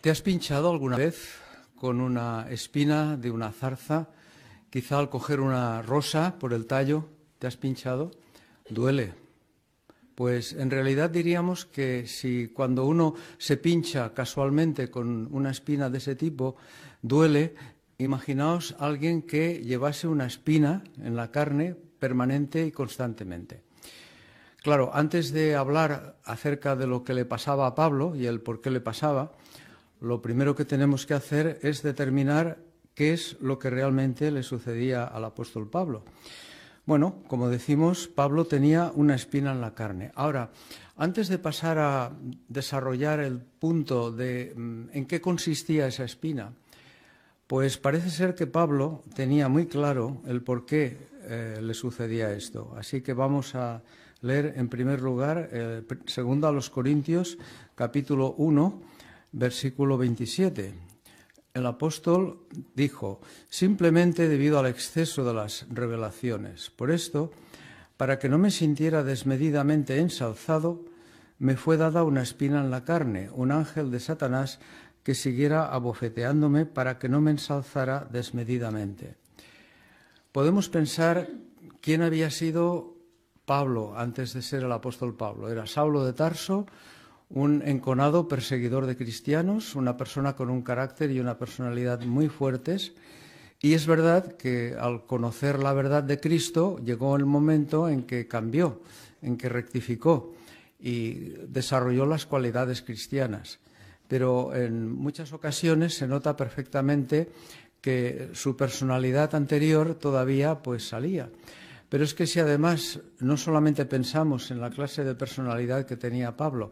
¿Te has pinchado alguna vez con una espina de una zarza? Quizá al coger una rosa por el tallo, ¿te has pinchado? Duele. Pues en realidad diríamos que si cuando uno se pincha casualmente con una espina de ese tipo, duele, imaginaos alguien que llevase una espina en la carne permanente y constantemente. Claro, antes de hablar acerca de lo que le pasaba a Pablo y el por qué le pasaba, lo primero que tenemos que hacer es determinar qué es lo que realmente le sucedía al apóstol Pablo. Bueno, como decimos, Pablo tenía una espina en la carne. Ahora, antes de pasar a desarrollar el punto de mm, en qué consistía esa espina, pues parece ser que Pablo tenía muy claro el por qué eh, le sucedía esto. Así que vamos a leer en primer lugar, eh, segundo a los Corintios, capítulo 1, versículo 27. El apóstol dijo, simplemente debido al exceso de las revelaciones. Por esto, para que no me sintiera desmedidamente ensalzado, me fue dada una espina en la carne, un ángel de Satanás que siguiera abofeteándome para que no me ensalzara desmedidamente. Podemos pensar quién había sido Pablo antes de ser el apóstol Pablo. Era Saulo de Tarso, un enconado perseguidor de cristianos, una persona con un carácter y una personalidad muy fuertes. Y es verdad que al conocer la verdad de Cristo llegó el momento en que cambió, en que rectificó y desarrolló las cualidades cristianas. Pero en muchas ocasiones se nota perfectamente que su personalidad anterior todavía pues salía. Pero es que si además no solamente pensamos en la clase de personalidad que tenía Pablo,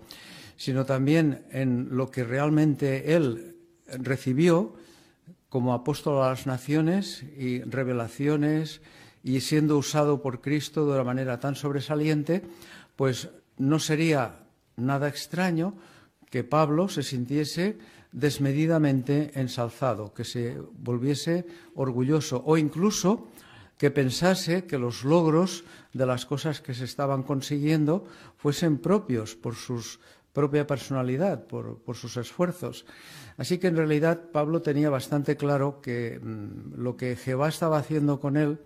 sino también en lo que realmente él recibió como apóstol a las naciones y revelaciones y siendo usado por Cristo de una manera tan sobresaliente, pues no sería nada extraño que Pablo se sintiese desmedidamente ensalzado, que se volviese orgulloso o incluso que pensase que los logros de las cosas que se estaban consiguiendo fuesen propios por sus propia personalidad, por, sus esfuerzos. Así que en realidad Pablo tenía bastante claro que mm, lo que Jehová estaba haciendo con él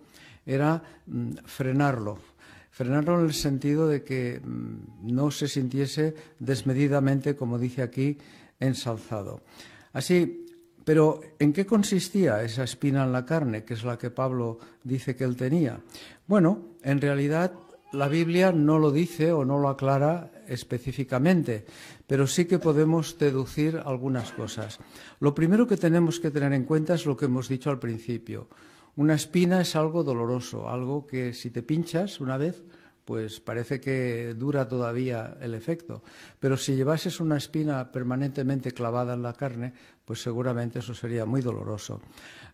era mm, frenarlo, frenarlo en el sentido de que mm, no se sintiese desmedidamente, como dice aquí, ensalzado. Así, pero ¿en qué consistía esa espina en la carne, que es la que Pablo dice que él tenía? Bueno, en realidad la Biblia no lo dice o no lo aclara específicamente, pero sí que podemos deducir algunas cosas. Lo primero que tenemos que tener en cuenta es lo que hemos dicho al principio. Una espina es algo doloroso, algo que si te pinchas una vez, pues parece que dura todavía el efecto. Pero si llevases una espina permanentemente clavada en la carne, pues seguramente eso sería muy doloroso.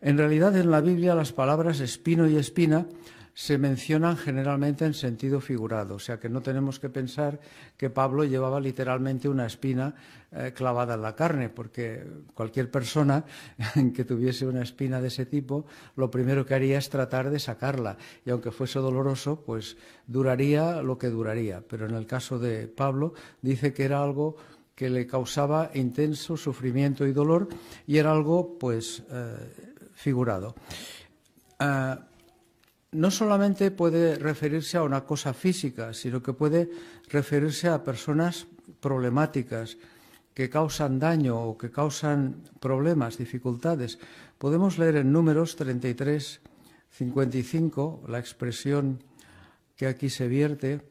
En realidad en la Biblia las palabras espino y espina se mencionan generalmente en sentido figurado, o sea que no tenemos que pensar que Pablo llevaba literalmente una espina eh, clavada en la carne, porque cualquier persona que tuviese una espina de ese tipo, lo primero que haría es tratar de sacarla, y aunque fuese doloroso, pues duraría lo que duraría. Pero en el caso de Pablo dice que era algo que le causaba intenso sufrimiento y dolor y era algo pues eh, figurado. Ah, no solamente puede referirse a una cosa física, sino que puede referirse a personas problemáticas que causan daño o que causan problemas, dificultades. Podemos leer en números 33, 55 la expresión que aquí se vierte.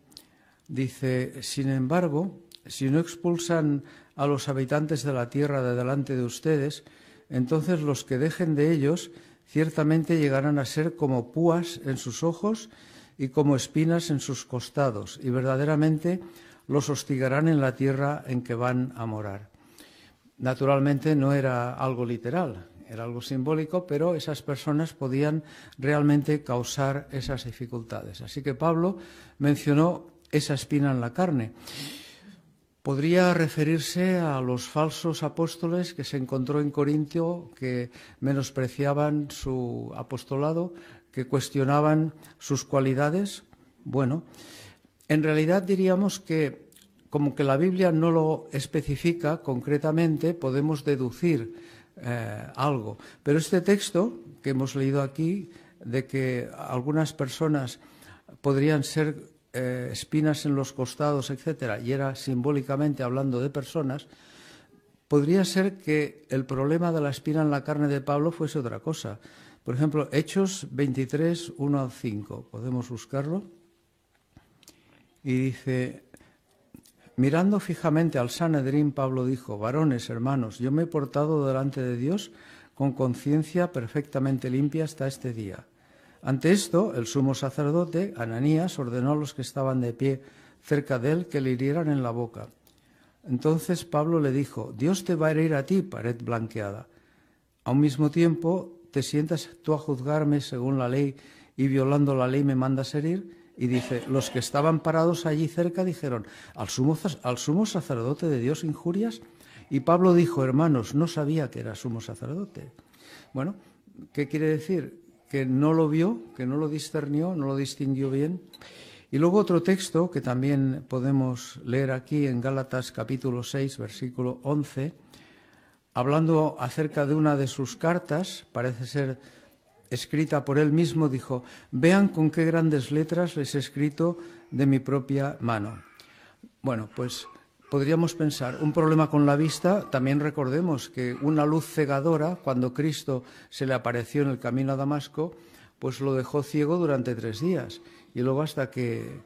Dice, sin embargo, si no expulsan a los habitantes de la tierra de delante de ustedes, entonces los que dejen de ellos ciertamente llegarán a ser como púas en sus ojos y como espinas en sus costados, y verdaderamente los hostigarán en la tierra en que van a morar. Naturalmente no era algo literal, era algo simbólico, pero esas personas podían realmente causar esas dificultades. Así que Pablo mencionó esa espina en la carne podría referirse a los falsos apóstoles que se encontró en Corintio, que menospreciaban su apostolado, que cuestionaban sus cualidades. Bueno, en realidad diríamos que como que la Biblia no lo especifica concretamente, podemos deducir eh, algo. Pero este texto que hemos leído aquí, de que algunas personas podrían ser eh, espinas en los costados, etcétera, y era simbólicamente hablando de personas, podría ser que el problema de la espina en la carne de Pablo fuese otra cosa. Por ejemplo, Hechos 23, 1 al 5. Podemos buscarlo. Y dice, mirando fijamente al Sanedrín, Pablo dijo, varones, hermanos, yo me he portado delante de Dios con conciencia perfectamente limpia hasta este día. Ante esto, el sumo sacerdote, Ananías, ordenó a los que estaban de pie cerca de él que le hirieran en la boca. Entonces Pablo le dijo, Dios te va a herir a ti, pared blanqueada. A un mismo tiempo, ¿te sientas tú a juzgarme según la ley y violando la ley me mandas herir? Y dice, los que estaban parados allí cerca dijeron, ¿al sumo, al sumo sacerdote de Dios injurias? Y Pablo dijo, hermanos, no sabía que era sumo sacerdote. Bueno, ¿qué quiere decir? Que no lo vio, que no lo discernió, no lo distinguió bien. Y luego otro texto que también podemos leer aquí en Gálatas capítulo 6, versículo 11, hablando acerca de una de sus cartas, parece ser escrita por él mismo, dijo, vean con qué grandes letras les he escrito de mi propia mano. Bueno, pues podríamos pensar, un problema con la vista, también recordemos que una luz cegadora, cuando Cristo se le apareció en el camino a Damasco, pues lo dejó ciego durante tres días y luego hasta que eh,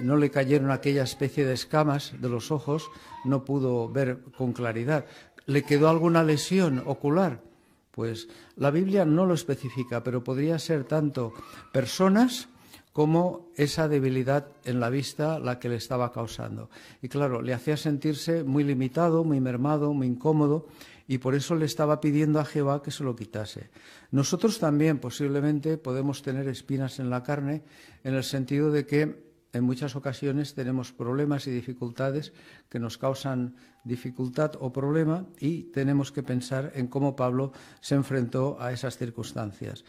no le cayeron aquella especie de escamas de los ojos, no pudo ver con claridad. ¿Le quedó alguna lesión ocular? Pues la Biblia no lo especifica, pero podría ser tanto personas como esa debilidad en la vista la que le estaba causando. Y claro, le hacía sentirse muy limitado, muy mermado, muy incómodo, y por eso le estaba pidiendo a Jehová que se lo quitase. Nosotros también posiblemente podemos tener espinas en la carne en el sentido de que en muchas ocasiones tenemos problemas y dificultades que nos causan dificultad o problema y tenemos que pensar en cómo Pablo se enfrentó a esas circunstancias.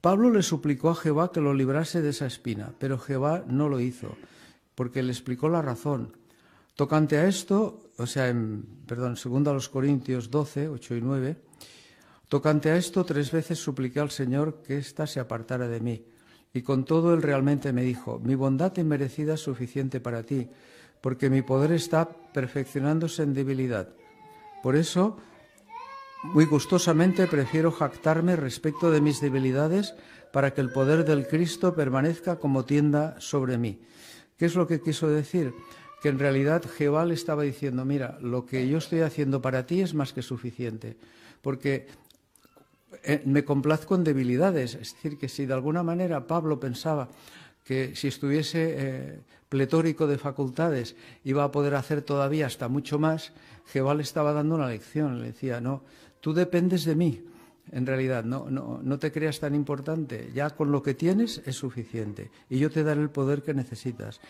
Pablo le suplicó a Jehová que lo librase de esa espina, pero Jehová no lo hizo, porque le explicó la razón. Tocante a esto, o sea, en, perdón, segundo a los Corintios 12, 8 y 9, tocante a esto tres veces supliqué al Señor que ésta se apartara de mí. Y con todo él realmente me dijo, mi bondad inmerecida es suficiente para ti, porque mi poder está perfeccionándose en debilidad. Por eso, muy gustosamente prefiero jactarme respecto de mis debilidades para que el poder del Cristo permanezca como tienda sobre mí. ¿Qué es lo que quiso decir? que en realidad Jehová le estaba diciendo, mira, lo que yo estoy haciendo para ti es más que suficiente, porque eh, me complazco en debilidades. Es decir, que si de alguna manera Pablo pensaba que si estuviese eh, pletórico de facultades iba a poder hacer todavía hasta mucho más, Jehová le estaba dando una lección. Le decía, no, tú dependes de mí. En realidad, no, no, no te creas tan importante. Ya con lo que tienes es suficiente. Y yo te daré el poder que necesitas.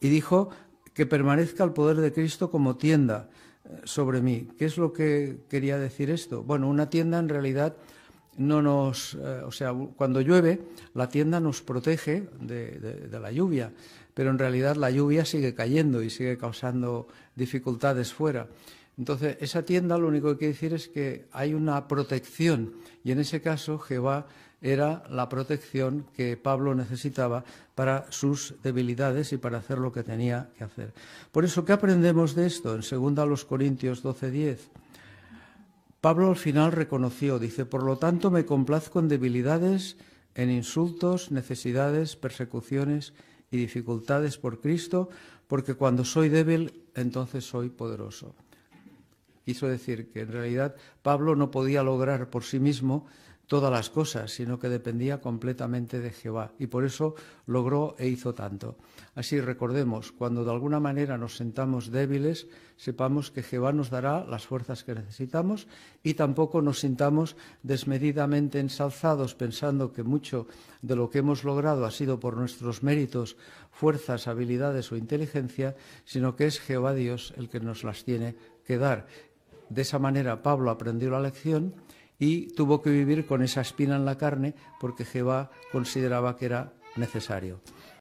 Y dijo, que permanezca el poder de Cristo como tienda eh, sobre mí. ¿Qué es lo que quería decir esto? Bueno, una tienda en realidad no nos, eh, o sea, cuando llueve, la tienda nos protege de, la lluvia, pero en realidad la lluvia sigue cayendo y sigue causando dificultades fuera. Entonces, esa tienda lo único que quiere decir es que hay una protección y en ese caso Jehová era la protección que Pablo necesitaba para sus debilidades y para hacer lo que tenía que hacer. Por eso, ¿qué aprendemos de esto? En 2 Corintios 12:10. Pablo al final reconoció, dice, por lo tanto me complazco en debilidades, en insultos, necesidades, persecuciones y dificultades por Cristo, porque cuando soy débil, entonces soy poderoso. Quiso decir que en realidad Pablo no podía lograr por sí mismo todas las cosas, sino que dependía completamente de Jehová. Y por eso logró e hizo tanto. Así recordemos, cuando de alguna manera nos sentamos débiles, sepamos que Jehová nos dará las fuerzas que necesitamos y tampoco nos sintamos desmedidamente ensalzados pensando que mucho de lo que hemos logrado ha sido por nuestros méritos, fuerzas, habilidades o inteligencia, sino que es Jehová Dios el que nos las tiene que dar. De esa manera Pablo aprendió la lección y tuvo que vivir con esa espina en la carne porque Jehová consideraba que era necesario.